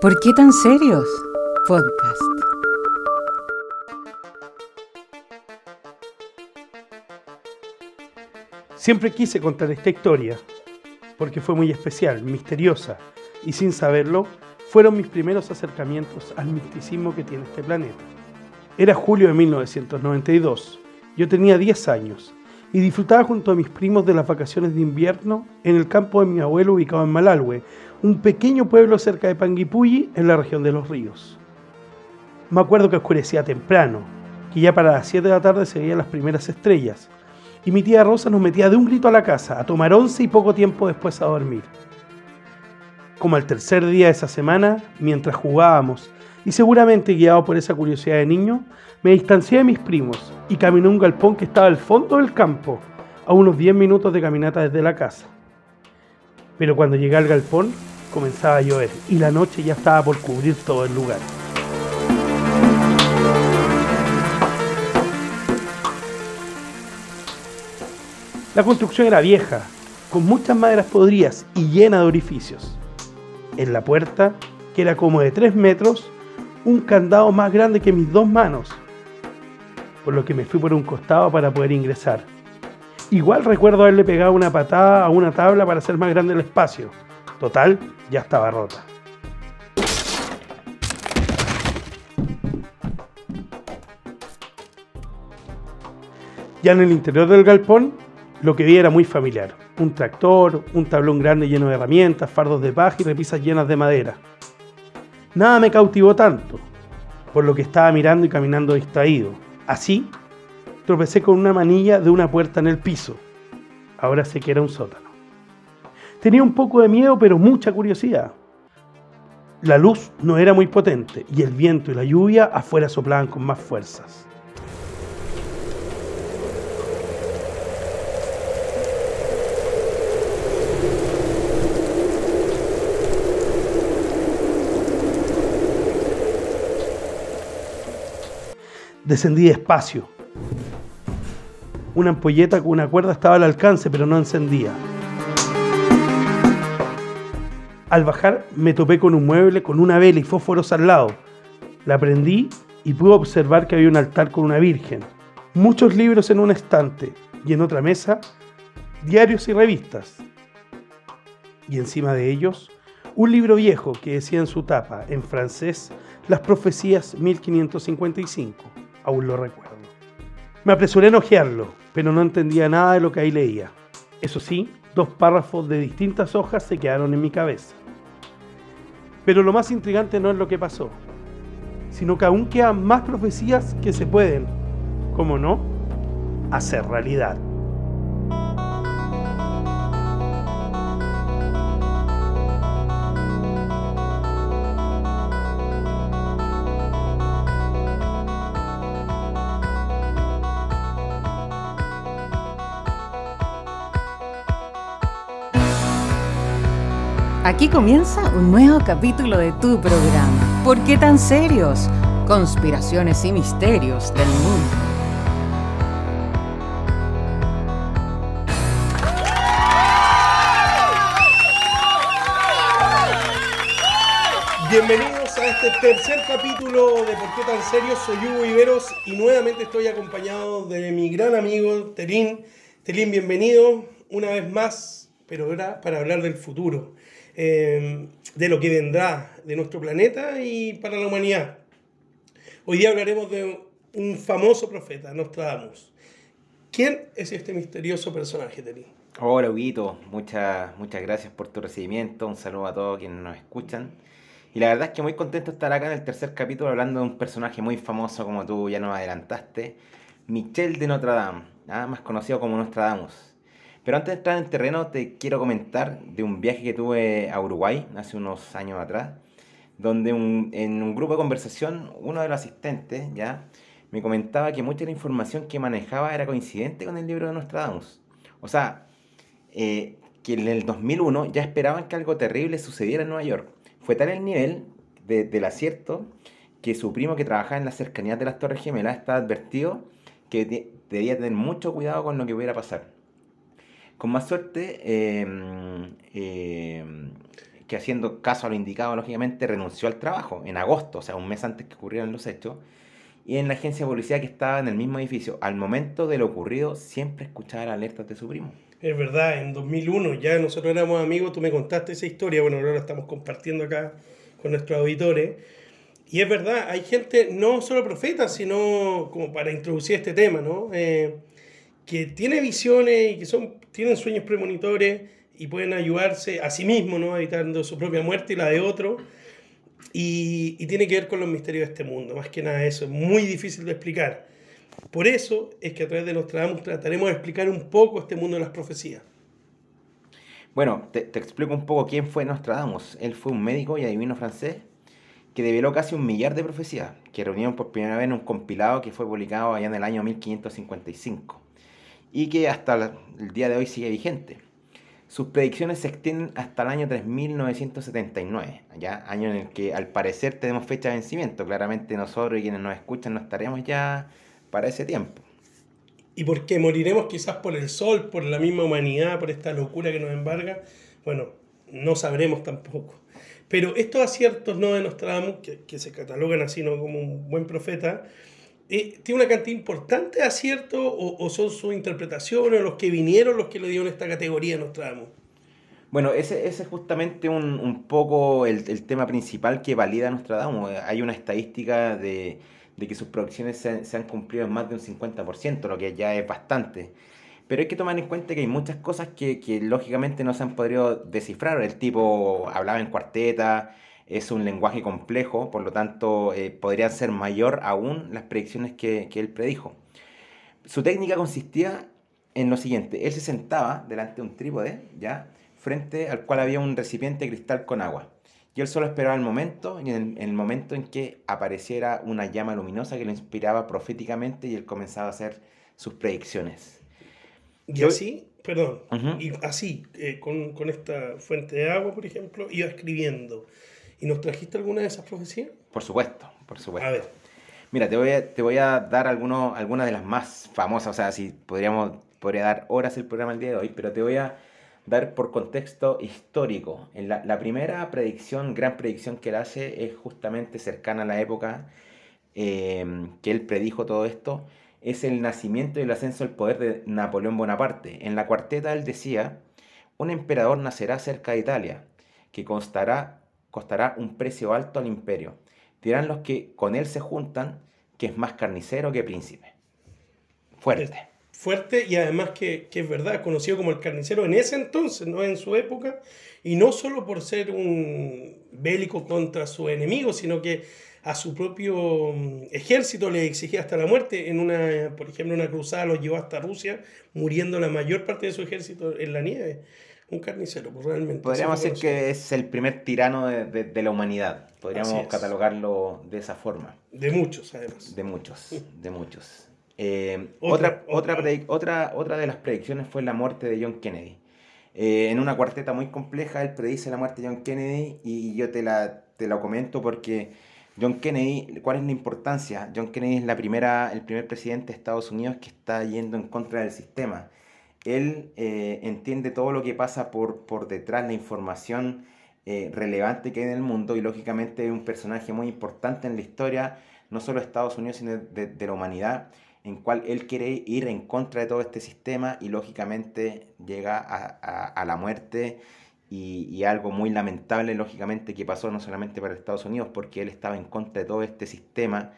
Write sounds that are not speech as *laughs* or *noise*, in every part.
¿Por qué tan serios? Podcast. Siempre quise contar esta historia porque fue muy especial, misteriosa y sin saberlo, fueron mis primeros acercamientos al misticismo que tiene este planeta. Era julio de 1992, yo tenía 10 años y disfrutaba junto a mis primos de las vacaciones de invierno en el campo de mi abuelo ubicado en Malalhue, un pequeño pueblo cerca de Panguipulli en la región de los ríos. Me acuerdo que oscurecía temprano, que ya para las 7 de la tarde se veían las primeras estrellas, y mi tía Rosa nos metía de un grito a la casa, a tomar once y poco tiempo después a dormir. Como al tercer día de esa semana, mientras jugábamos, y seguramente guiado por esa curiosidad de niño, me distancié de mis primos y caminé un galpón que estaba al fondo del campo, a unos 10 minutos de caminata desde la casa. Pero cuando llegué al galpón, comenzaba a llover y la noche ya estaba por cubrir todo el lugar. La construcción era vieja, con muchas maderas podridas y llena de orificios. En la puerta, que era como de 3 metros, un candado más grande que mis dos manos, por lo que me fui por un costado para poder ingresar. Igual recuerdo haberle pegado una patada a una tabla para hacer más grande el espacio. Total, ya estaba rota. Ya en el interior del galpón, lo que vi era muy familiar. Un tractor, un tablón grande lleno de herramientas, fardos de paja y repisas llenas de madera. Nada me cautivó tanto, por lo que estaba mirando y caminando distraído. Así, tropecé con una manilla de una puerta en el piso. Ahora sé que era un sótano. Tenía un poco de miedo, pero mucha curiosidad. La luz no era muy potente y el viento y la lluvia afuera soplaban con más fuerzas. Descendí despacio. Una ampolleta con una cuerda estaba al alcance, pero no encendía. Al bajar me topé con un mueble con una vela y fósforos al lado. La prendí y pude observar que había un altar con una virgen, muchos libros en un estante y en otra mesa diarios y revistas. Y encima de ellos un libro viejo que decía en su tapa, en francés, Las Profecías 1555 aún lo recuerdo. Me apresuré a ojearlo, pero no entendía nada de lo que ahí leía. Eso sí, dos párrafos de distintas hojas se quedaron en mi cabeza. Pero lo más intrigante no es lo que pasó, sino que aún quedan más profecías que se pueden, como no, hacer realidad. Aquí comienza un nuevo capítulo de tu programa. ¿Por qué tan serios? Conspiraciones y misterios del mundo. Bienvenidos a este tercer capítulo de ¿Por qué tan serios? Soy Hugo Iberos y nuevamente estoy acompañado de mi gran amigo Telín. Telín, bienvenido una vez más, pero ahora para hablar del futuro. Em, de lo que vendrá de nuestro planeta y para la humanidad. Hoy día hablaremos de un famoso profeta, Nostradamus. ¿Quién es este misterioso personaje, Teri? Hola, Huguito. Muchas, muchas gracias por tu recibimiento. Un saludo a todos quienes nos escuchan. Y la verdad es que muy contento de estar acá en el tercer capítulo hablando de un personaje muy famoso, como tú ya nos adelantaste, Michel de Notre Dame, ¿ah? más conocido como Nostradamus. Pero antes de entrar en terreno, te quiero comentar de un viaje que tuve a Uruguay hace unos años atrás, donde en un grupo de conversación, uno de los asistentes ya me comentaba que mucha de la información que manejaba era coincidente con el libro de Nostradamus. O sea, eh, que en el 2001 ya esperaban que algo terrible sucediera en Nueva York. Fue tal el nivel del acierto que su primo que trabajaba en las cercanías de las Torres Gemelas estaba advertido que debía tener mucho cuidado con lo que pudiera pasar. Con más suerte, em, em, que haciendo caso a lo indicado, lógicamente, renunció al trabajo en agosto, o sea, un mes antes que ocurrieran los hechos, y en la agencia de policía que estaba en el mismo edificio. Al momento de lo ocurrido, siempre escuchaba las alertas de su primo. Es verdad, en 2001 ya nosotros éramos amigos, tú me contaste esa historia, bueno, ahora la estamos compartiendo acá con nuestros auditores. Y es verdad, hay gente, no solo profeta, sino como para introducir este tema, ¿no? Eh, que tiene visiones y que son, tienen sueños premonitores y pueden ayudarse a sí mismos, ¿no? evitando su propia muerte y la de otro. Y, tiene que ver con los misterios de este mundo, más que nada eso, es muy difícil de explicar. Por eso es que a través de Nostradamus trataremos de explicar un poco este mundo de las profecías. Bueno, te, te explico un poco quién fue Nostradamus. Él fue un médico y adivino francés que develó casi un millar de profecías, que reunieron por primera vez en un compilado que fue publicado allá en el año 1555 y que hasta el día de hoy sigue vigente. Sus predicciones se extienden hasta el año 3979, ¿ya? año en el que al parecer tenemos fecha de vencimiento. Claramente nosotros y quienes nos escuchan no estaremos ya para ese tiempo. ¿Y por qué? ¿Moriremos quizás por el sol, por la misma humanidad, por esta locura que nos embarga? Bueno, no sabremos tampoco. Pero estos aciertos no de Nostradamus, que, que se catalogan así ¿no? como un buen profeta, eh, ¿tiene una cantidad importante de aciertos o, o, son sus interpretaciones, los que vinieron los que le dieron esta categoría a Nostradamus? Bueno, ese, ese es justamente un, un poco el, el, tema principal que valida Nostradamus. Hay una estadística de, de que sus producciones se, se, han cumplido en más de un 50%, lo que ya es bastante. Pero hay que tomar en cuenta que hay muchas cosas que, que lógicamente no se han podido descifrar. El tipo hablaba en cuarteta, es un lenguaje complejo, por lo tanto eh, podrían ser mayor aún las predicciones que, que él predijo. Su técnica consistía en lo siguiente, él se sentaba delante de un trípode, ¿ya? frente al cual había un recipiente de cristal con agua. Y él solo esperaba el momento, y en el, en el, momento en que apareciera una llama luminosa que lo inspiraba proféticamente y él comenzaba a hacer sus predicciones. Y Yo, así, perdón, uh -huh. y así, eh, con, con, esta fuente de agua, por ejemplo, iba escribiendo. ¿Y nos trajiste alguna de esas profecías? Por supuesto, por supuesto. A ver. Mira, te voy a, te voy a dar algunos, algunas de las más famosas, o sea, si podríamos, podría dar horas el programa el día de hoy, pero te voy a dar por contexto histórico. En la, la primera predicción, gran predicción que él hace es justamente cercana a la época eh, que él predijo todo esto, es el nacimiento y el ascenso del poder de Napoleón Bonaparte. En la cuarteta él decía, un emperador nacerá cerca de Italia, que constará costará un precio alto al imperio. Dirán los que con él se juntan que es más carnicero que príncipe. Fuerte. Fuerte y además que, es verdad, conocido como el carnicero en ese entonces, no en su época, y no solo por ser un bélico contra su enemigo, sino que a su propio mm, ejército le exigía hasta la muerte. En una, por ejemplo, una cruzada lo llevó hasta Rusia, muriendo la mayor parte de su ejército en la nieve un carnicero, pues realmente. Podríamos decir que es el primer tirano de, de, de la humanidad. Podríamos catalogarlo de esa forma. De muchos, además. De muchos, *laughs* de muchos. Eh, otra, otra, otra, otra, otra de las predicciones fue la muerte de John Kennedy. Eh, en una cuarteta muy compleja, él predice la muerte de John Kennedy y yo te la, te la comento porque John Kennedy, ¿cuál es la importancia? John Kennedy es la primera, el primer presidente de Estados Unidos que está yendo en contra del sistema él eh, entiende todo lo que pasa por, por detrás, la información eh, relevante que hay en el mundo y lógicamente es un personaje muy importante en la historia, no solo de Estados Unidos, sino de, de, la humanidad, en cual él quiere ir en contra de todo este sistema y lógicamente llega a, a, a la muerte y, y, algo muy lamentable, lógicamente, que pasó no solamente para Estados Unidos, porque él estaba en contra de todo este sistema.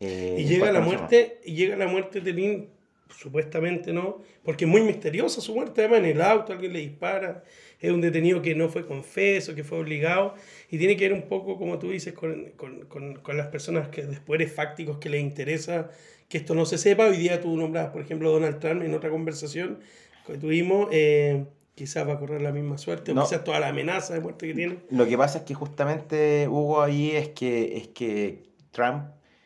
Eh, y llega la muerte, y llega la muerte de Lynn supuestamente no, porque es muy misteriosa su muerte, además en el auto alguien le dispara, es un detenido que no fue confeso, que fue obligado, y tiene que ver un poco, como tú dices, con, con, con, con las personas que después eres fácticos que les interesa que esto no se sepa. Hoy día tú nombras, por ejemplo, Donald Trump en otra conversación que tuvimos, eh, quizás va a correr la misma suerte, no. o quizás toda la amenaza de muerte que tiene. Lo que pasa es que justamente, Hugo, ahí es que, es que Trump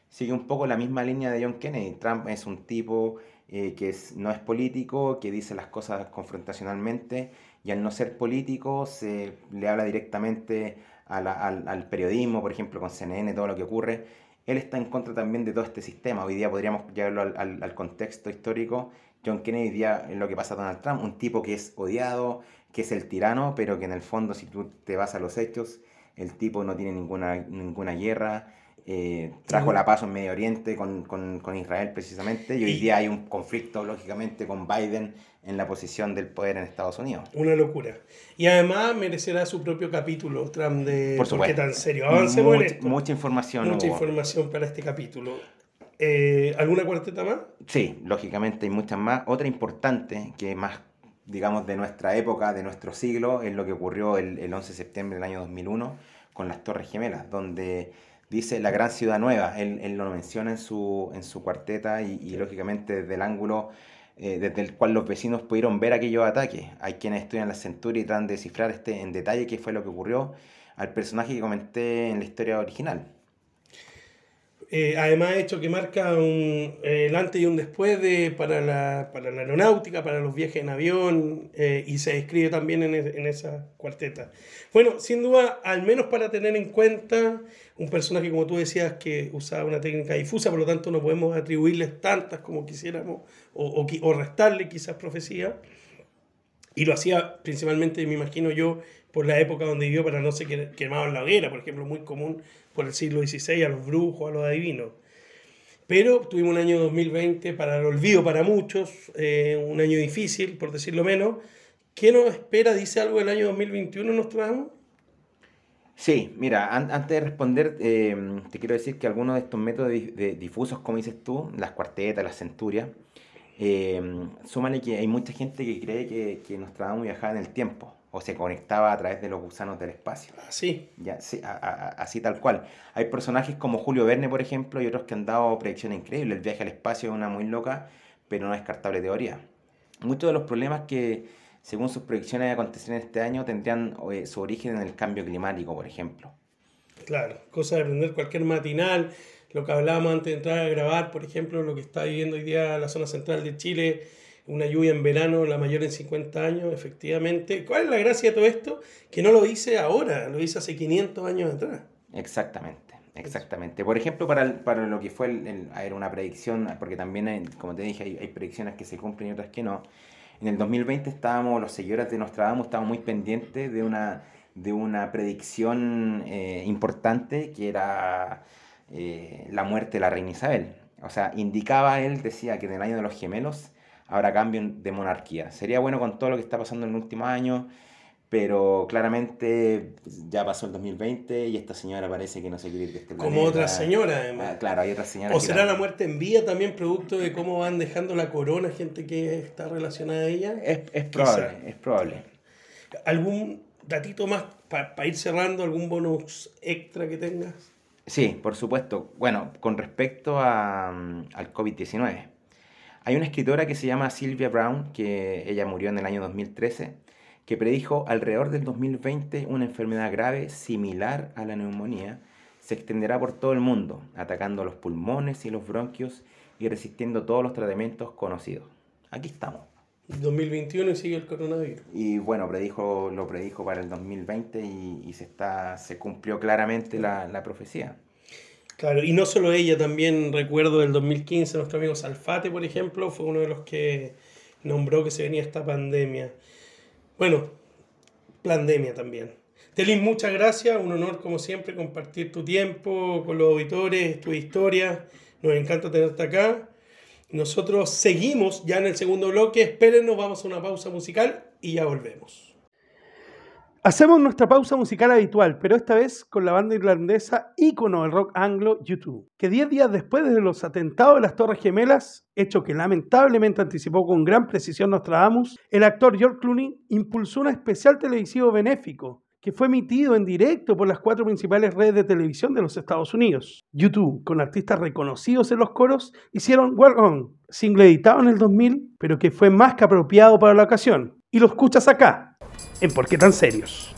sigue un poco la misma línea de John Kennedy. Trump es un tipo eh, que no es político, que dice las cosas confrontacionalmente y al no ser político se le habla directamente al, periodismo, por ejemplo, con CNN, todo lo que ocurre. Él está en contra también de todo este sistema. Hoy día podríamos llevarlo al, contexto histórico John Kennedy día es lo que pasa a Donald Trump, un tipo que es odiado, que es el tirano, pero que en el fondo si tú te vas a los hechos, el tipo no tiene ninguna, ninguna guerra, eh, trajo la paz en Medio Oriente con, con, Israel precisamente y hoy día hay un conflicto lógicamente con Biden en la posición del poder en Estados Unidos. Una locura. Y además merecerá su propio capítulo, Trump, de Por, qué tan serio? Avancemos Mucha información. Mucha información para este capítulo. Eh, ¿Alguna cuarteta más? Sí, lógicamente hay muchas más. Otra importante, que más, digamos, de nuestra época, de nuestro siglo, es lo que ocurrió el, el 11 de septiembre del año 2001 con las Torres Gemelas, donde dice la gran ciudad nueva, él, lo menciona en su, en su cuarteta y, lógicamente desde el ángulo eh, desde el cual los vecinos pudieron ver aquellos ataques. Hay quienes estudian la centuria y tratan de descifrar este, en detalle qué fue lo que ocurrió al personaje que comenté en la historia original. Eh, además, hecho que marca un, eh, el antes y un después de, para, la, para la aeronáutica, para los viajes en avión, eh, y se escribe también en, en, esa cuarteta. Bueno, sin duda, al menos para tener en cuenta un personaje, como tú decías, que usaba una técnica difusa, por lo tanto no podemos atribuirles tantas como quisiéramos, o restarle quizás profecía. Y lo hacía principalmente, me imagino yo, por la época donde vivió para no ser quemado en la hoguera, por ejemplo, muy común por el siglo XVI a los brujos, a los adivinos. Pero tuvimos un año 2020 para el olvido para muchos, eh, un año difícil, por decirlo menos. ¿Qué nos espera? ¿Dice algo del año 2021 Nostradamus? Sí, mira, antes de responder, eh, te quiero decir que algunos de estos métodos de, difusos, como dices tú, las cuartetas, las centurias, eh, súmale que hay mucha gente que cree que, que Nostradamus viajaba en el tiempo o se conectaba a través de los gusanos del espacio. Así. Ya, sí, así tal cual. Hay personajes como Julio Verne, por ejemplo, y otros que han dado predicciones increíbles. El viaje al espacio es una muy loca, pero no descartable teoría. Muchos de los problemas que, según sus predicciones, acontecen este año tendrían eh, su origen en el cambio climático, por ejemplo. Claro, cosa de aprender cualquier matinal, lo que hablábamos antes de entrar a grabar, por ejemplo, lo que está viviendo hoy día la zona central de Chile, una lluvia en verano, la mayor en 50 años, efectivamente. ¿Cuál es la gracia de todo esto? Que no lo dice ahora, lo dice hace 500 años atrás. Exactamente, exactamente. Por ejemplo, para, para lo que fue el, una predicción, porque también, como te dije, hay, predicciones que se cumplen y otras que no. En el 2020 estábamos, los seguidores de Nostradamus estábamos muy pendientes de una, de una predicción eh, importante que era eh, la muerte de la reina Isabel. O sea, indicaba él, decía que en el año de los gemelos habrá cambio de monarquía. Sería bueno con todo lo que está pasando en el último año, pero claramente ya pasó el 2020 y esta señora parece que no se quiere ir de este Como otra señora, además. Ah, claro, hay otras señoras. ¿O será la muerte en vía también producto de cómo van dejando la corona gente que está relacionada a ella? Es, es probable, es probable. ¿Algún datito más para ir cerrando, algún bonus extra que tengas? Sí, por supuesto. Bueno, con respecto a, mm, al COVID-19. Hay una escritora que se llama Sylvia Brown, que ella murió en el año 2013, que predijo alrededor del 2020 una enfermedad grave similar a la neumonía se extenderá por todo el mundo, atacando los pulmones y los bronquios y resistiendo todos los tratamientos conocidos. Aquí estamos. 2021 y sigue el coronavirus. Y bueno, predijo, lo predijo para el 2020 y, se, está, se cumplió claramente la, la profecía. Claro, y no solo ella, también recuerdo del 2015, nuestro amigo Salfate, por ejemplo, fue uno de los que nombró que se venía esta pandemia. Bueno, pandemia también. Telín, muchas gracias, un honor como siempre compartir tu tiempo con los auditores, tu historia, nos encanta tenerte acá. Nosotros seguimos ya en el segundo bloque, espérenos, vamos a una pausa musical y ya volvemos. Hacemos nuestra pausa musical habitual, pero esta vez con la banda irlandesa ícono del rock anglo YouTube, que 10 días después de los atentados de las Torres Gemelas, hecho que lamentablemente anticipó con gran precisión Nostradamus, el actor George Clooney impulsó un especial televisivo benéfico que fue emitido en directo por las cuatro principales redes de televisión de los Estados Unidos. YouTube, con artistas reconocidos en los coros, hicieron Work On, single editado en el 2000, pero que fue más que apropiado para la ocasión. Y lo escuchas acá, en Por qué tan serios.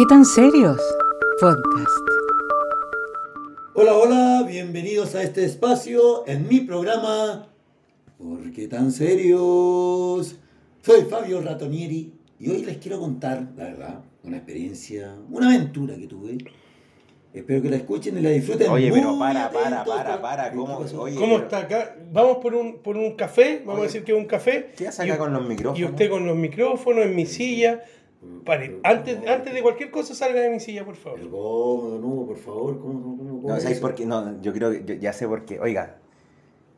Qué tan serios? Podcast. Hola, hola, bienvenidos a este espacio en mi programa ¿Por qué tan serios? Soy Fabio Ratonieri y hoy les quiero contar, la verdad, una experiencia, una aventura que tuve. Espero que la escuchen y la disfruten. Oye, pero para, para, para, para, ¿Qué ¿cómo? Oye, ¿Cómo está acá? Vamos por un, por un café, vamos Oye. a decir que es un café. ¿Qué hace acá Y- con los micrófonos? Y usted con los micrófonos en mi silla. Pare, antes, antes de cualquier cosa salga de mi silla, por favor. Cómo, no, por favor, ¿cómo, cómo, cómo, No, es ¿sabes por qué? No, yo creo que yo ya sé por qué. Oiga,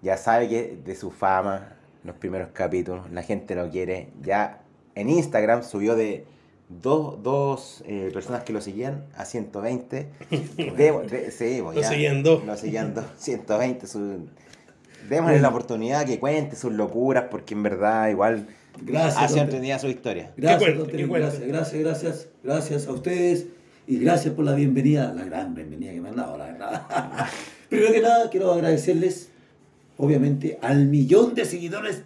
ya sabe que de su fama, los primeros capítulos, la gente lo quiere. Ya en Instagram subió de dos, dos eh, personas que lo seguían a 120. *laughs* De, de- sí, pues Lo ya, seguían dos. Lo seguían dos, *laughs* 120. Su, démosle la oportunidad que cuente sus locuras, porque en verdad igual Gracias, hace entretenida su historia. Gracias, cuente. gracias, gracias, gracias, gracias a ustedes y gracias por la bienvenida, la gran bienvenida que me han dado, la verdad. *laughs* Primero que nada, quiero agradecerles, obviamente, al millón de seguidores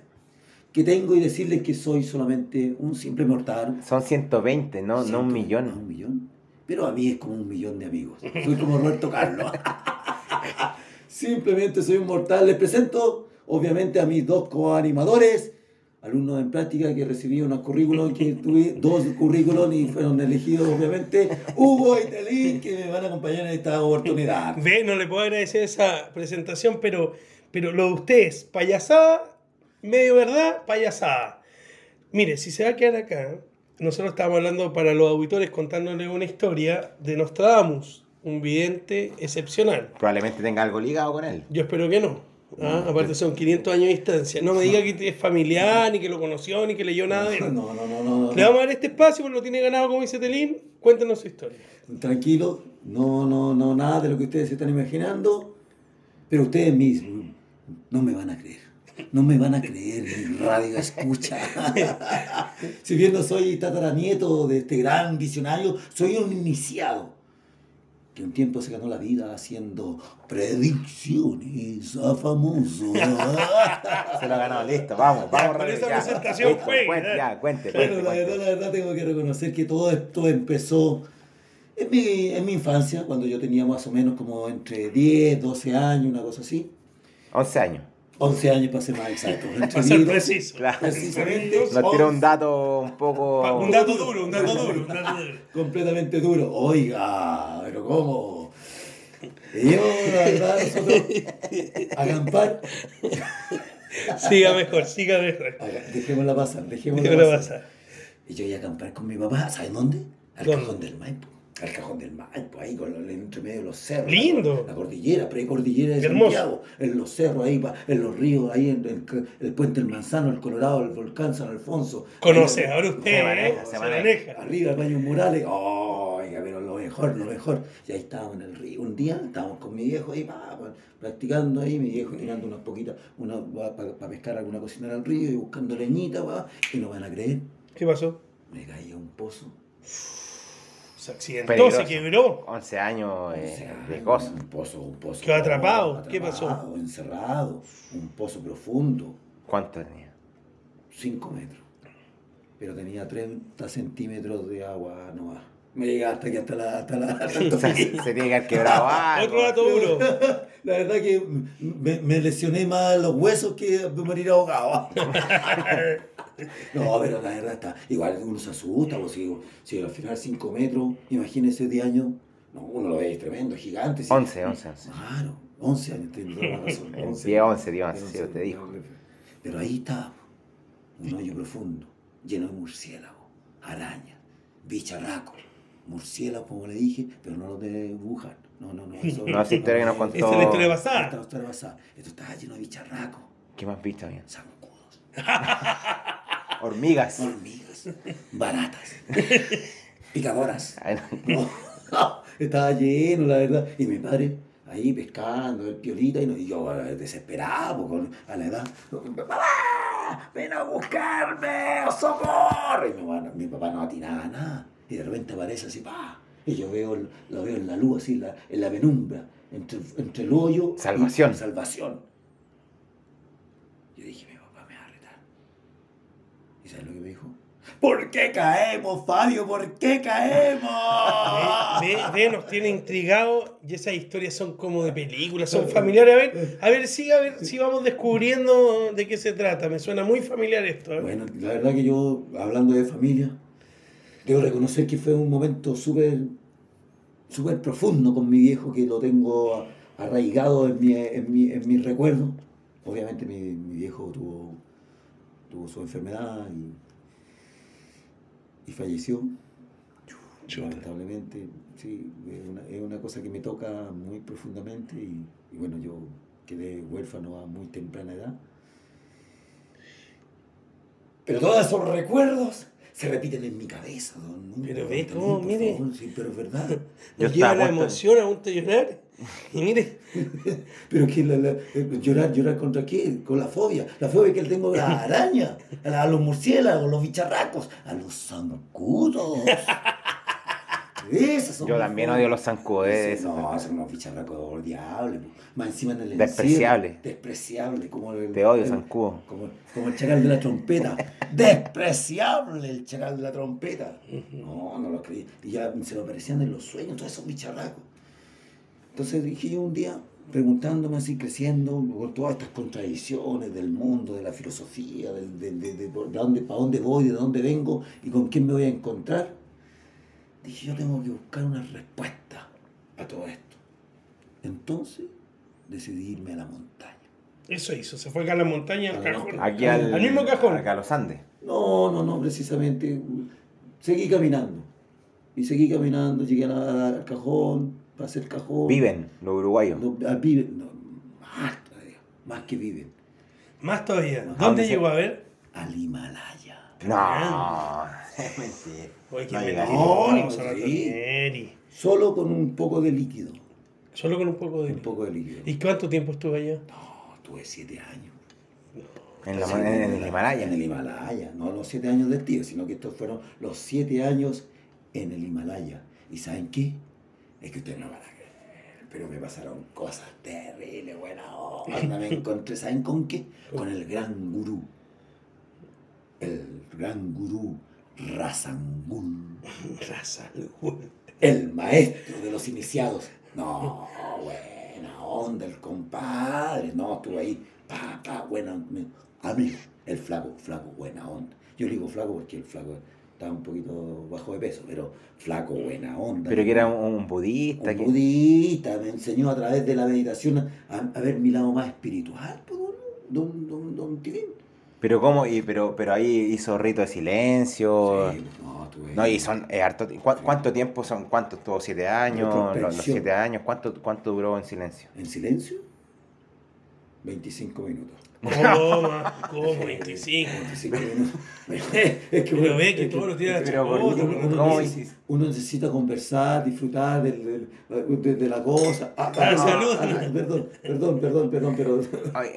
que tengo y decirles que soy solamente un simple mortal. Son 120, no, no un millón. Un millón. Pero a mí es como un millón de amigos. Soy como Roberto Carlos. *laughs* Simplemente soy un mortal. Les presento, obviamente, a mis dos coanimadores, alumnos en práctica que recibí unos currículos, que tuve *laughs* dos currículos y fueron elegidos, obviamente, Hugo y Telín, que me van a acompañar en esta oportunidad. Ve, no le puedo agradecer esa presentación, pero, pero lo de ustedes, payasada, medio verdad, payasada. Mire, si se va a quedar acá, nosotros estábamos hablando para los auditores contándoles una historia de Nostradamus, un vidente excepcional. Probablemente tenga algo ligado con él. Yo espero que no. ¿Ah? Aparte son 500 años de distancia. No me diga que es familiar, ni que lo conoció, ni que leyó nada de. No, no, no, no. Le vamos a dar este espacio, porque lo tiene ganado como dice Telín. Cuéntenos su historia. Tranquilo, no, no, no, nada de lo que ustedes se están imaginando, pero ustedes mismos no me van a creer. No me van a creer, mi radio escucha. *laughs* si bien no soy tataranieto de este gran visionario, soy un iniciado que un tiempo se ganó la vida haciendo predicciones a famosos. *laughs* Se lo ha ganado, listo, vamos, vamos, con esa ya. presentación Listo, fue, cuente, ¿eh? ya, cuente, Bueno, cuente, la cuente. verdad, la verdad tengo que reconocer que todo esto empezó en mi, en mi infancia, cuando yo tenía más o menos como entre 10, 12 años, una cosa así. 11 años. 11 años para ser más exacto. Para ser 10 y 12, preciso. Claro. Precisamente. Nos tiró un dato un poco... Un dato duro, un dato duro, un dato duro. *laughs* completamente duro. Oiga, pero ¿cómo? Y yo, la verdad, nosotros, acampar, Siga mejor, siga mejor. dejémosla pasar, dejémosla pasar. pasar. Y yo iba a acampar con mi papá, ¿sabes dónde? Al ¿Dónde? cajón del Maipo. Al cajón del Maipo, ahí con los, entre medio de los cerros. Lindo. La, cordillera, precordillera de. Santiago. En los cerros, ahí, en los ríos, ahí en el, el puente del Manzano, el Colorado, el volcán San Alfonso. Conoce, Ahí- ahora usted, Se ¿eh? maneja, se se maneja. maneja. Arriba el baño murales, lo mejor, lo mejor. Y ahí estábamos en el río. Un día estábamos con mi viejo ahí, pa, pa, practicando ahí, mi viejo tirando unas poquitas, una, para pescar alguna cocina al río y buscando leñita, pa, y no van a creer, ¿Qué pasó? me caí a un pozo. Se accidentó, Peligroso. se quebró. 11 años eh, de cosas. Un pozo, un pozo. Quedó atrapado. ¿Qué pasó? atrapado, Encerrado, un pozo profundo, ¿Cuánto tenía? 5 metros. Pero tenía 30 centímetros de agua nomás. Me llegaba hasta aquí, hasta la... Hasta la hasta *laughs* se, tiene que haber quebrado. *laughs* Otro dato duro. *laughs* La verdad que me, me lesioné más los huesos que morir ahogado. No, pero la verdad está. Igual uno se asusta, pues, si, si al final 5 metros, imagínese de años. No, uno lo ve tremendo, gigante. sí. 11, 11, 11. Claro, 11 años, tiene toda la razón. El 11, día 11, día 11, 11, sí, te dijo. Pero ahí está, un hoyo profundo, lleno de murciélagos, arañas, bicharracos, murciélagos, como le dije, pero no los de Wuhan. No, no, no. Eso, No, esa historia que nos contó. Esa es la historia Esta basada. historia basada. Esto estaba lleno de bicharracos, ¿Qué más viste bien? zancudos, *laughs* Hormigas. hormigas, baratas, *laughs* picadoras. *laughs* No. No, estaba lleno, la verdad. Y mi padre ahí pescando, el piolita, y, no- y yo eh, desesperado con, a la edad. ¡Papá! ¡Ven a buscarme! ¡Oh, ¡Socorro! Y mi papá, no- mi papá no atinaba nada. Y de repente aparece así, ¡pa! Y yo veo, lo veo en la luz, así, la- en la penumbra, entre, entre el hoyo y Salvación. salvación. Yo dije, mi papá me va a retar. ¿Y sabes lo que me dijo? ¿Por qué caemos, Fabio? ¿Por qué caemos? Ve, ve, nos tiene intrigado y esas historias son como de películas, son *laughs* familiares. A ver, a ver, sí, a ver si vamos descubriendo de qué se trata. Me suena muy familiar esto. ¿eh? Bueno, la verdad que yo, hablando de familia, debo reconocer que fue un momento súper súper profundo con mi viejo, que lo tengo arraigado en mi, en mi, en mis recuerdos. Obviamente mi, mi viejo tuvo, tuvo su enfermedad y, y falleció. Chuta. Lamentablemente, sí, es una, es una cosa que me toca muy profundamente y, y bueno, yo quedé huérfano a muy temprana edad. Pero todos esos recuerdos se repiten en mi cabeza, don Hugo, Pero ve cómo, mire. favor, sí, pero es verdad. *laughs* Yo Nos lleva la emoción a de llorar. Y mire, *laughs* Pero que la- la- eh, llorar, llorar contra qué? Con la fobia. La fobia que tengo a la *laughs* araña, a, la- a los murciélagos, a los bicharracos, a los zancudos. Esas son Yo también odio los eso. no, son unos bicharracos odiables. po. Más encima en el. Despreciable. Despreciable. Como el, Te odio, zancudo. Como, como el chacal de la trompeta. *laughs* Despreciable el chacal de la trompeta. No, no lo creí. Y ya se me aparecían en los sueños todos esos bicharracos. Entonces dije yo un día, preguntándome así, creciendo por todas estas contradicciones del mundo, de la filosofía, de, de- de por dónde, para dónde voy, de dónde vengo y con quién me voy a encontrar, dije yo tengo que buscar una respuesta a todo esto. Entonces decidí irme a la montaña. Eso hizo, se fue acá a la montaña, al cajón. Aquí al, Al mismo cajón. Acá a los Andes. No, no, no, precisamente. Seguí caminando. Y seguí caminando, llegué a la- al cajón, pasé el cajón. Viven los uruguayos. No, ah, viven, no, más todavía, más que viven. Más todavía. ¿Dónde ¿dónde llegó a ver? Al Himalaya. No, mentira. Oye, qué No, no, sí. Solo con un poco de líquido. Solo con un poco de... Un poco de líquido. ¿Y cuánto tiempo estuvo allá? No, tuve siete años. En, la, en, en el Himalaya. En el Himalaya. No los siete años del tío, sino que estos fueron los siete años en el Himalaya. ¿Y saben qué? Es que ustedes no van a creer, pero me pasaron cosas terribles, buena onda. Me encontré, ¿saben con qué? Con el gran gurú. El gran gurú Razangul. Raza, güey. El maestro de los iniciados. No, buena onda, el compadre. No, estuvo ahí. Pa, pa, buena onda. Amigo, el flaco, flaco, buena onda. Yo le digo flaco porque el flaco estaba un poquito bajo de peso, pero flaco, buena onda. Pero que era un, un budista. Un que- budista, me enseñó a través de la meditación a, a ver mi lado más espiritual, pues, don, don, don, don Tirín. Pero cómo, y, pero, pero ahí hizo rito de silencio. Sí, no, tuve- No, y son eh, harto ¿cuá- ¿Cuánto tiempo son? ¿Cuánto estuvo? ¿Siete años? Los, los siete años. ¿Cuánto, ¿Cuánto duró en silencio? ¿En silencio? 25 minutos. *laughs* ¿Cómo? ¿Cómo? 25. 25 minutos. es que uno- ve que es todo lo tira pero chacota, por- pero uno, necesita conversar, disfrutar del- del- de, de la cosa. Ah, Ah, salud. perdón, perdón, perdón, perdón, pero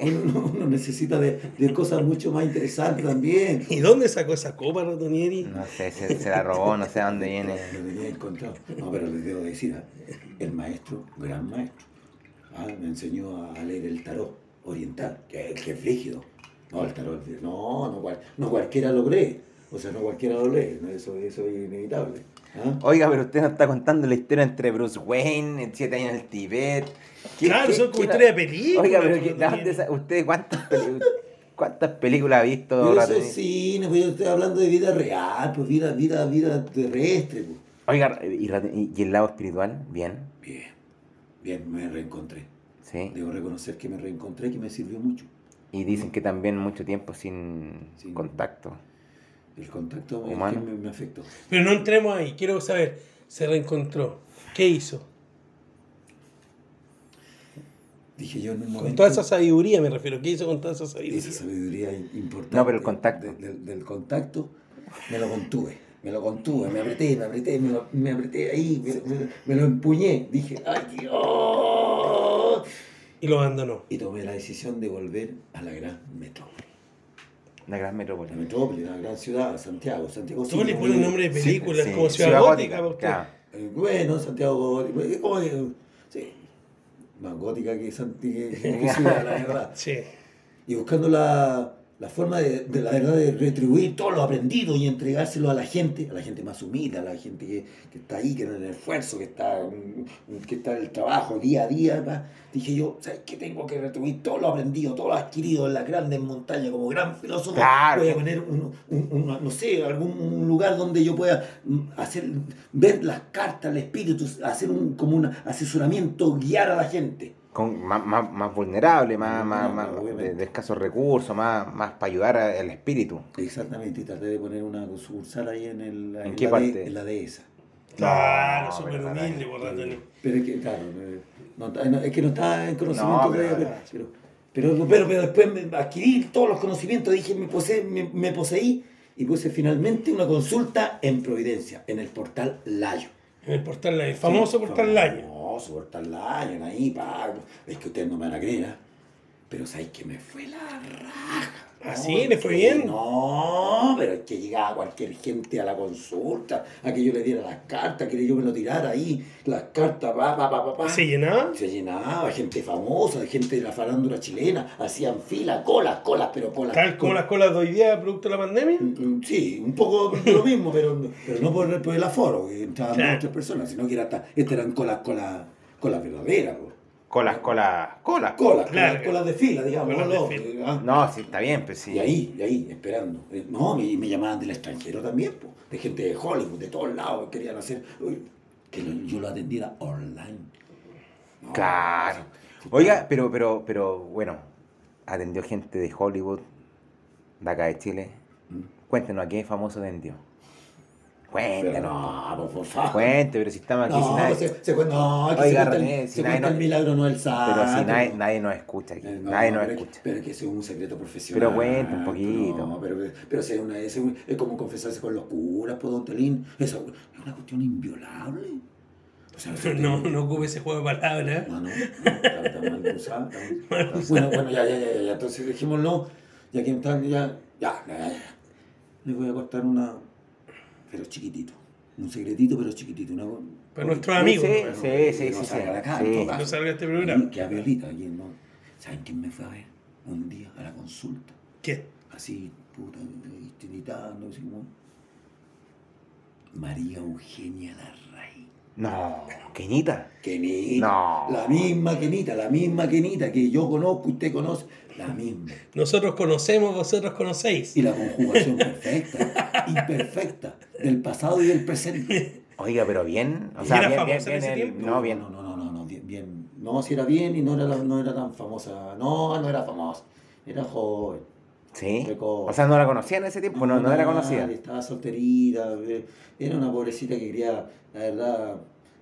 uno, uno necesita de, de cosas mucho más interesantes también. ¿Y dónde sacó esa copa, Ratonieri? No sé, se, se la robó, no sé a dónde viene. Lo tenía encontrado. No, pero les debo decir, ¿ah? el maestro, gran maestro, ¿ah? me enseñó a leer el tarot oriental, que, que es rígido. No, el tarot, no, no, cual- no cualquiera lo lee. O sea, no cualquiera lo lee, ¿no? eso, eso es inevitable. ¿ah? Oiga, pero usted nos está contando la historia entre Bruce Wayne, el siete años en el Tibet. ¿Qué- Claro, son como qué- historia de película. Oiga, pero pues, ¿qué- ¿de dónde Ratonieri. sa- ¿usted cuántas, peli- cuántas películas ha visto? Pero eso es cine, pues yo estoy hablando de vida real, pues vida, vida, vida terrestre. Pues. Oiga, ¿y, ¿y el lado espiritual? Bien, Bien, bien, me reencontré. Sí. Debo reconocer que me reencontré, que me sirvió mucho. Y dicen que también mucho tiempo sin Sin- contacto. El contacto es que Humano. me, me afectó. Pero no entremos ahí, quiero saber, se reencontró. ¿Qué hizo? Dije yo en un Con momento... toda esa sabiduría me refiero. ¿Qué hizo con toda esa esa sabiduría? sabiduría importante. No, pero el contacto. de- del- del contacto, me lo contuve. Me lo contuve, me apreté, me apreté, me, lo- me apreté ahí, me, me- me lo empuñé. Dije, ¡ay Dios! Y lo abandonó. Y tomé la decisión de volver a la gran metrópoli. Una gran La metrópoli. metrópoli, la gran ciudad, Santiago. Santiago Tú le City, pones nombre de Sí, películas sí, como Ciudad, Ciudad Gótica, Gótica, para usted. claro. Eh, Bueno, Santiago Gótico, eh, sí, más gótica que, Santi- que- que ciudad, la verdad. Sí. y buscando la, la forma de, de la verdad de retribuir todo lo aprendido y entregárselo a la gente, a la gente más humilde, a la gente que, que está ahí, que en el esfuerzo, que está, mm, que está en el trabajo día a día. Dije yo, ¿sabes qué? Tengo que retribuir todo lo aprendido, todo lo adquirido en las grandes montañas como gran filósofo. Claro. Voy a poner, un, un- no sé, algún lugar donde yo pueda mm, hacer, ver las cartas, el espíritu, hacer un, como un asesoramiento, guiar a la gente. Con, más, más, más vulnerable, más, más, No, más de, de escasos recursos, más, más para ayudar a- al espíritu. Exactamente, y traté de poner una sucursal ahí en, el, ¿En qué la parte? de- en la dehesa. Claro, No, súper humilde, por. Pero es que, claro, no, está- no, es que no está en conocimiento No, pero- pero, pero, pero, pero- pero después me adquirí todos los conocimientos, dije, me, pose- me, me poseí y puse finalmente una consulta en Providencia, en el portal Layo. En el portal Lion, famoso Sí, portal Lion. Famoso portal Lion, ahí, pa. Es que ustedes no me van a creer. Pero sabes que me fue la raja. ¿Ah, No, sí? ¿Le fue bien? No, pero es que llegaba cualquier gente a la consulta, a que yo le diera las cartas, que yo me lo tirara ahí, las cartas, pa, pa, pa, pa, pa. ¿Se llenaba? Se llenaba, gente famosa, gente de la farándula chilena, hacían fila, colas, colas, pero colas. Tal como las colas de hoy día, producto de la pandemia. Mm, mm, Sí, un poco de lo mismo, pero, pero no por, el aforo, que entraban muchas personas, sino que era hasta, estas eran colas, colas, colas verdaderas. po. Colas, colas, colas. Colas, Claro. colas, colas de fila, digamos. Colas de ¿no? fila. Ah. No, sí, está bien, pues sí. Y ahí, y ahí, esperando. Eh, No, y me llamaban del extranjero también, po, de gente de Hollywood, de todos lados, querían hacer. que lo- yo lo atendiera online. No, Claro. sí, Oiga, pero, pero, pero, bueno, atendió gente de Hollywood, de acá de Chile. Mm. Cuéntenos, ¿a qué famoso atendió? Pero Cuéntenos. no, por- por favor. Cuente, pero si estamos aquí, si No, nadie, se, se cuenta, no, aquí Oiga, se cuenta, René, el, si se nadie cuenta el no- milagro, no el santo. pero si nadie, no. nadie nos escucha aquí, Eh, no, nadie nos pero, escucha. pero es que ese es un secreto profesional. Pero cuente un poquito. No, pero, pero si es, una, es, un- es como confesarse con los curas, por don Telín. Eso es una cuestión inviolable. O sea, eso No, no ocupe ese juego de palabras. No, no, no, está, está mal usado, Bueno, bueno, ya, ya, ya, ya, entonces dejémoslo, ya que están, ya, ya, ya, ya. Les voy a contar una, pero chiquitito, un secretito, pero chiquitito, una... Para nuestros amigos. Sí, Bueno, sí, que sí, no sí, salga sí. acá, Sí. No salga este programa. Que a Violita, aquí, ¿no? ¿Saben quién me fue a ver? Un día a la consulta, ¿Qué? así, puta, ahí, tiritando, así como... María Eugenia Larraín. No, Queñita. Kenita. No. La misma Kenita, la misma Kenita que yo conozco, usted conoce, la misma. Nosotros conocemos, vosotros conocéis. Y la conjugación perfecta, *laughs* imperfecta, del pasado y del presente. Oiga, pero bien. O ¿Y sea, era bien, famosa bien, en ese bien, el- tiempo? No, bien. No, no, no, no, no, bien, bien. No, si era bien y no era, no era tan famosa. No, no era famosa. Era joven. Sí. Precoz. O sea, no la conocía en ese tiempo, no, no era nadie, conocida. Estaba solterita. eh, Era una pobrecita que quería, la verdad,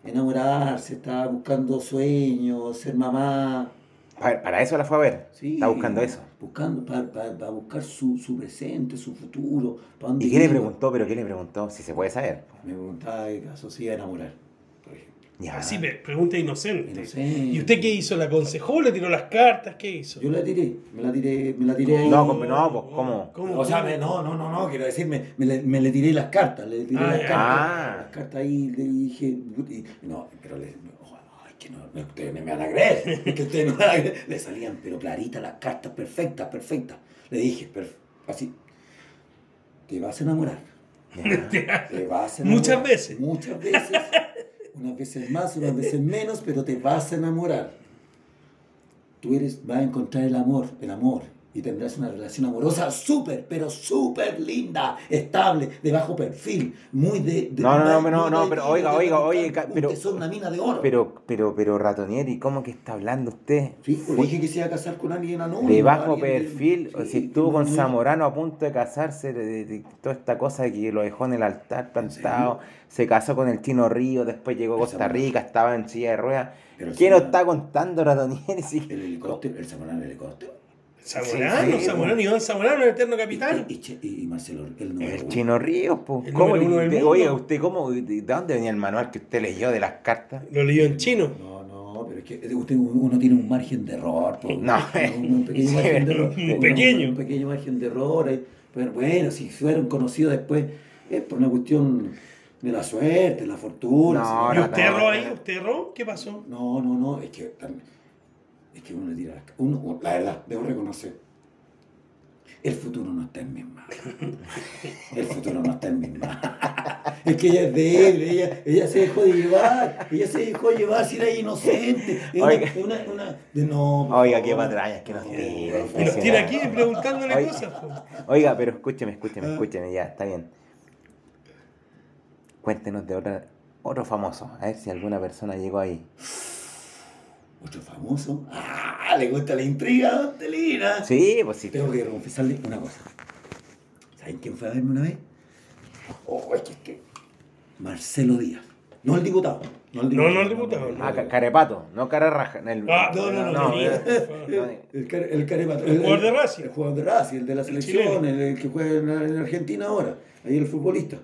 enamorarse, estaba buscando sueños, ser mamá. Para, para eso la fue a ver. Sí, Está buscando eso. Buscando, para, para- para buscar su, su presente, su futuro. para dónde ¿Y qué le preguntó? Pero ¿qué le preguntó? Si se puede saber. Me preguntaba de caso se iba a enamorar, por ejemplo. Ya. Así, pregunta inocente. Inocente. ¿Y usted qué hizo? ¿La aconsejó? ¿Le tiró las cartas? ¿Qué hizo? Yo la tiré, me la tiré, me la tiré ahí. No, como- no, pues, ¿cómo? ¿Cómo? O sea, me- no, no, no, no, quiero decir, me, me, le, me le tiré las cartas, le tiré Ah, las ya. cartas. Ah. Las cartas ahí, le dije, y- no, pero le, que no, no, ustedes no me van a creer, *laughs* que ustedes no me van a creer. Le salían, pero claritas las cartas, perfectas, perfectas. Le dije, así, te vas a enamorar. *laughs* Te vas a enamorar. Muchas veces. Muchas veces. Unas veces más, unas veces menos, pero te vas a enamorar. Tú eres, vas a encontrar el amor, el amor. Y tendrás una relación amorosa súper, pero súper linda, estable, de bajo perfil, muy de... de- No, no, no, no, no, de- pero de- oiga, oiga, oye, pero- tesoro, una mina de oro. Pero, pero, pero, Ratonieri, ¿cómo que está hablando usted? sí, pues dije que se iba a casar con alguien anónimo. De bajo perfil, sí, si estuvo con no- Zamorano a punto de casarse, de, toda esta cosa de que lo dejó en el altar plantado, se casó con el Chino Río, después llegó a Costa. Rica, estaba en silla de ruedas. ¿Qué nos está contando Ratonieri? *laughs* El helicóptero, el Zamorano helicóptero. Zamorano, Sí, sí, Zamorano, Iván Zamorano, el eterno capitán. Y, y, Che- y Marcelo, el número El uno. Chino Río, pues. El ¿Cómo uno del le- mundo. Oiga, ¿usted cómo? ¿De de dónde venía el manual que usted leyó de las cartas? Lo leyó en chino. No, no, pero es que usted, uno tiene un margen de error. po. No, *laughs* un, un pequeño sí, margen de error. *laughs* un pequeño. Un, pequeño margen de error. ahí. Pero bueno, si fueron conocidos después, es por una cuestión de la suerte, la fortuna. No, ¿Y usted erró ahí? ¿Usted erró? ¿Qué pasó? No, no, no, es que también- es que uno tira las uno, la verdad, debo reconocer. El futuro no está en mis manos. El futuro no está en mis manos. Es que ella es débil, ella, ella se dejó de llevar, ella se dejó llevar si era inocente. Una, Oiga. una, una- de no, Oiga, qué patrañas que nos No, tira. Nos tiene aquí preguntándole Oiga. cosas. po. Oiga, pero escúcheme, escúcheme, Ah. escúcheme, ya, está bien. Cuéntenos de otra, otro famoso, a ver si alguna persona llegó ahí. Otro famoso. Ah, le gusta la intriga, don Telina. Sí, pues sí. Tengo que confesarle una cosa. ¿Saben quién fue a verme una vez? Oh, es que, es que. Marcelo Díaz. No el diputado. No el No, no el diputado, Ah, ca- carepato, no cara raja. el- Ah, no, no, no, no. no, El, el carepato. El jugador de Racing. El jugador de Racing, el de la selección, el, el que juega en, en Argentina ahora. Ahí el futbolista.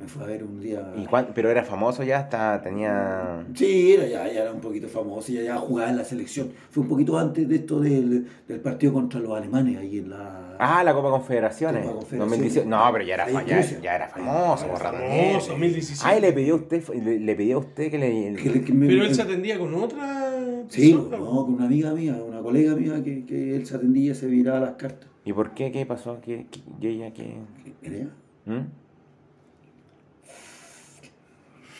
Me fue a ver un día. ¿Y cuán- pero era famoso ya, hasta tenía... Sí, era, ya, ya era un poquito famoso, ya, ya jugaba en la selección. Fue un poquito antes de esto del, del partido contra los alemanes ahí en la. Ah, la Copa Confederaciones. Copa Confederaciones. 2018. No, pero ya era, fa- ya, era famoso, Era por rato. Famoso, 2017. Ah, y le pidió a usted, le, le pidió a usted que le... que le- que me- Pero él se atendía con otra Sí, persona, no, con una amiga mía, una colega mía que, que él se atendía, se viraba las cartas. ¿Y por qué? ¿Qué pasó? ¿Qué, qué- y ella qué? ¿Era ella? ¿Mm?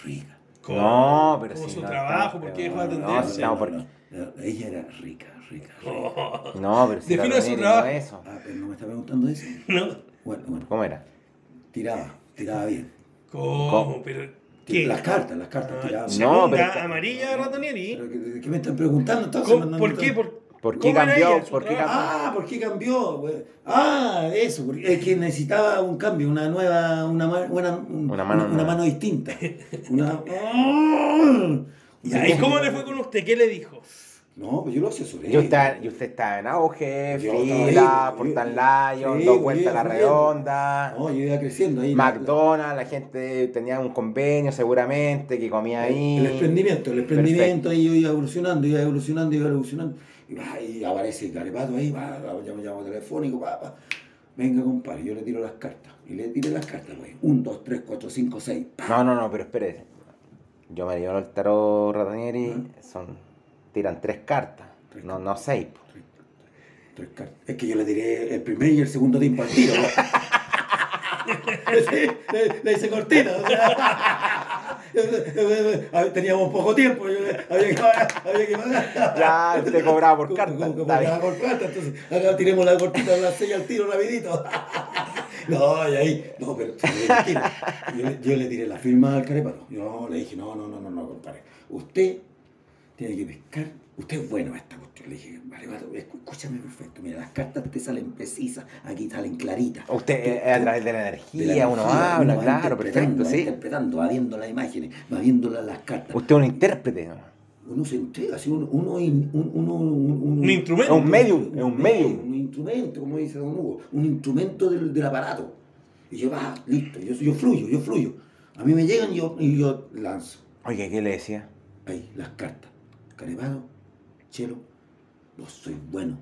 Rica. No, pero sí, su no, trabajo, no, ¿por qué dejó de sí, no, porque- Ella era rica, rica, rica. *laughs* No, pero si Defina la su trabajo. eso. Ah, pero no me está preguntando eso. *laughs* no. Bueno, bueno, ¿Cómo era? tiraba, tiraba bien. ¿Cómo? ¿Cómo? ¿Pero qué? Las cartas, las cartas Ah, tiraban. No, pero amarilla Ratonieri. ¿Pero qué, me están preguntando ¿Por qué? ¿Por, ¿Por qué cambió? ¿Por qué trabajo? Ah, ¿por qué cambió? Ah, eso, porque es que necesitaba un cambio, una nueva, una, buena- un- Una mano una, nueva. mano distinta. *laughs* Una... Ya, ¿Y cómo le fue con usted? ¿Qué le dijo? No, pues yo lo asesoré. Y usted, y usted está en auge, Yo fila, ahí, Portal sí, Lion, sí, dos vueltas a la redonda, No, yo iba creciendo ahí. McDonald's, la gente tenía un convenio seguramente que comía ahí. El emprendimiento, el emprendimiento ahí yo iba evolucionando, iba evolucionando, iba evolucionando. Y, va, y aparece Carepato ahí, va, llamo, llamo telefónico, va, va. Venga, compadre, yo le tiro las cartas. Y le tiré las cartas, güey. Un, dos, tres, cuatro, cinco, seis. No, no, no, pero espérese. Yo me llevo el tarot Ratonieri, son, tiran tres cartas, Tres no, no seis. Tres, tres cartas. Es que yo le tiré el primer y el segundo tiempo al tiro. Sí, *laughs* le, le hice cortita. o sea. *laughs* *laughs* Teníamos poco tiempo, yo- había que pagar. Había que pagar. Ya, usted cobraba por carta. como- como cobraba por carta, entonces acá tiremos la cortita de la sella al tiro rapidito. *laughs* No, y ahí, no, pero yo, le, yo le tiré la firma al carepato. Yo le dije, no, no, no, no, no, compadre. Usted tiene que pescar. Usted es bueno a esta cuestión. Le dije, carepato, escu- escúchame perfecto. Mira, las cartas te salen precisas, aquí salen claritas. Usted eh, a través de la De la energía, uno energía, habla, uno va claro, interpretando, perfecto, va sí. interpretando, va viendo las imágenes, va viendo las, las cartas. Usted es un intérprete, ¿no? Uno se entrega, así uno, uno, uno- un- instrumento. Es un medium, es un medium. Un instrumento, como dice Don Hugo, un instrumento del, del aparato. Y yo, va, listo, yo, yo fluyo, yo fluyo. A mí me llegan y yo, y yo lanzo. Oye, ¿qué le decía? Ahí, las cartas. Carevado, Chelo, vos sois bueno.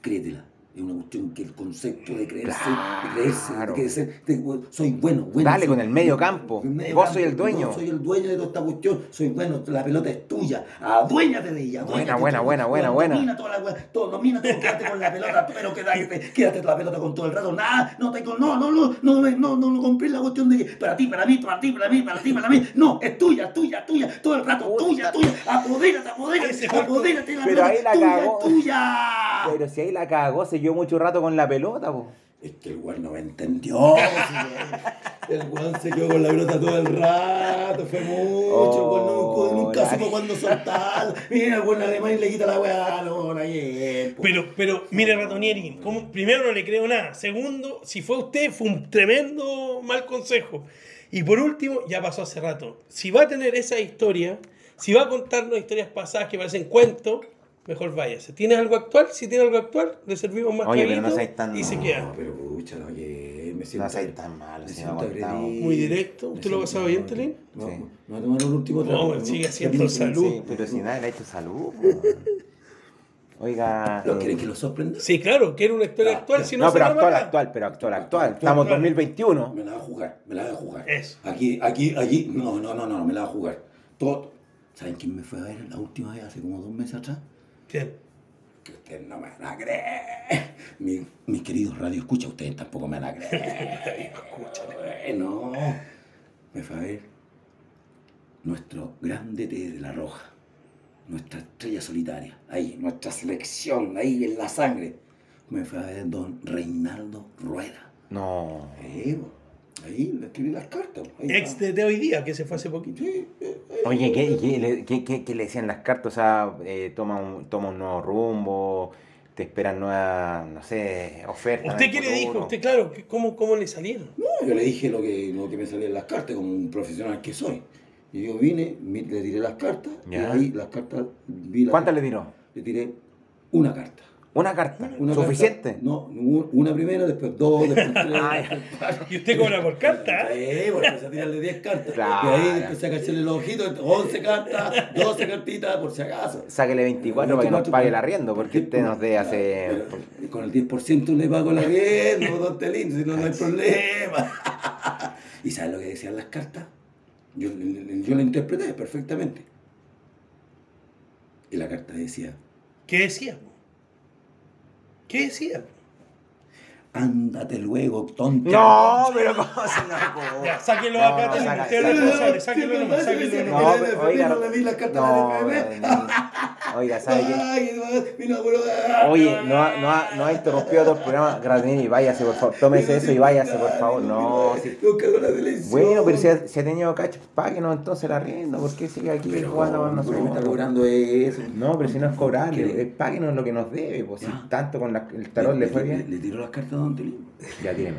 Créetela es una cuestión que el concepto de creerse, claro. de creerse, de creerse de, de, soy bueno, bueno. Dale soy, con el medio campo. El medio Vos campo, soy el dueño. soy el dueño de toda esta cuestión. Soy bueno, la pelota es tuya. Aduéñate de ella. Aduéñate buena, buena, buena, buena, Domina toda la todo, domina todo, quédate con la pelota, pero quédate, quédate con la pelota con todo el rato. Nada, no te no, no, no, no, no, no, no, no compré la cuestión de que para ti, para mí, para ti, para mí, para ti, para mí. No, es tuya, tuya, tuya, todo el rato, tuya, tuya. Apodérate, apodérate, apodérate la pero. Ahí la tuya, cagó. tuya. Pero si ahí la cagó, se quedó mucho rato con la pelota, po. Es que el weón no me entendió. El weón se quedó con la pelota todo el rato, fue mucho, Oh, nunca, nunca la- supo cuándo soltar. Mira, el weón alemán y le quita la weá, no, po. Pero, pero, mire, Ratonieri, ¿cómo? primero no le creo nada. Segundo, si fue usted, fue un tremendo mal consejo. Y por último, ya pasó hace rato. Si va a tener esa historia, si va a contarnos historias pasadas que parecen cuentos, mejor váyase. ¿Tiene algo actual? Si tiene algo actual, le servimos más Oye, pero no tan- y se No, queda. pero pucha, no, que me siento. No seas tan malo, me si me. Muy directo. Me ¿Usted lo ha pasado bien, Telín? No, Sí. no, no, no, el último trago. No, sigue haciendo salud. Sí, pero si nadie le ha hecho salud, po. Oiga. ¿Lo eh, quieren que lo sorprenda? Sí, claro, quiere una historia Ah, actual. ya. Si no, No, pero actual, actual, pero actual, actual. Actual, Estamos en actual. 2021. Me la va a jugar, me la va a jugar. Eso. Aquí, aquí, aquí, no, no, no, no, me la va a jugar. Todo. ¿Saben quién me fue a ver la última vez, hace como dos meses atrás? ¿Quién? Que ustedes no me van a creer. Mi- mis queridos radio escucha, ustedes tampoco me van a creer. *laughs* No. Me fue a ver nuestro grande T de la Roja. Nuestra estrella solitaria. Ahí, nuestra selección, ahí en la sangre. Me fue a ver don Reinaldo Rueda. No. Eh, ahí le escribí las cartas. ahí Ex de, de hoy día, que se fue hace poquito. Sí, eh, eh. Oye, ¿qué, qué, le- qué- qué- qué le decían las cartas? O sea, eh, toma, un, toma un nuevo rumbo, te esperan nuevas, no sé, ofertas. ¿Usted qué le dijo? Usted, claro, ¿cómo, cómo le salieron? No, yo le dije lo que, lo que me salía en las cartas, como un profesional que soy. Y yo vine, le tiré las cartas, Ya. y ahí las cartas, vi las ¿Cuántas le tiró? Le tiré una carta. Una carta. Una ¿Suficiente? carta- no, una primera, después dos, después *laughs* tres. *laughs* Y usted cobra por carta. Sí, porque empecé a tirarle 10 cartas. Claro. Y ahí empecé a cacharle los ojitos, 11 cartas, 12 cartitas, por si acaso. Sáquele 24 para que nos 24, pague el arriendo, porque usted nos dé hace... Pero Con el 10% le pago el arriendo, don Telín, si no, no hay problema. *laughs* ¿Y sabes lo que decían las cartas? Yo, yo la interpreté perfectamente. Y la carta decía, ¿Qué decía? ¿Qué decía? Ándate luego, tonto. No, pero ¿cómo se no, *laughs* sáquenlo no, acá, no, sáquenlo. Nomás, sáquenlo oiga. Oye, no ha, no, ha, no ha interrumpido todo el programa, Gratini, váyase por favor, tómese eso y váyase por favor, no, sí. Bueno, pero si ha, si ha tenido cacho, páguenos entonces la rienda, ¿por qué sigue aquí Pero, jugando con ¿por qué me está nosotros? cobrando eso? No, pero si no es cobrable, ¿Qué? eh, páguenos lo que nos debe, pues si tanto con la- el tarot le fue Le, bien. le tiró las cartas a Don Telín. Ya tiene.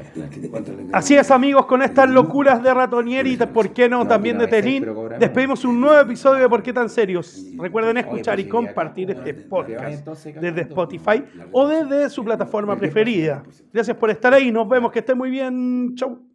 ¿Cuánto le Así es amigos, con estas locuras de Ratonieri y ¿por qué no? También de Telín, despedimos un nuevo episodio de ¿Por qué tan serios? Recuerden escuchar pues, y compartir este podcast desde. Spotify o desde su plataforma preferida. Gracias por estar ahí, nos vemos, que estén muy bien, chau.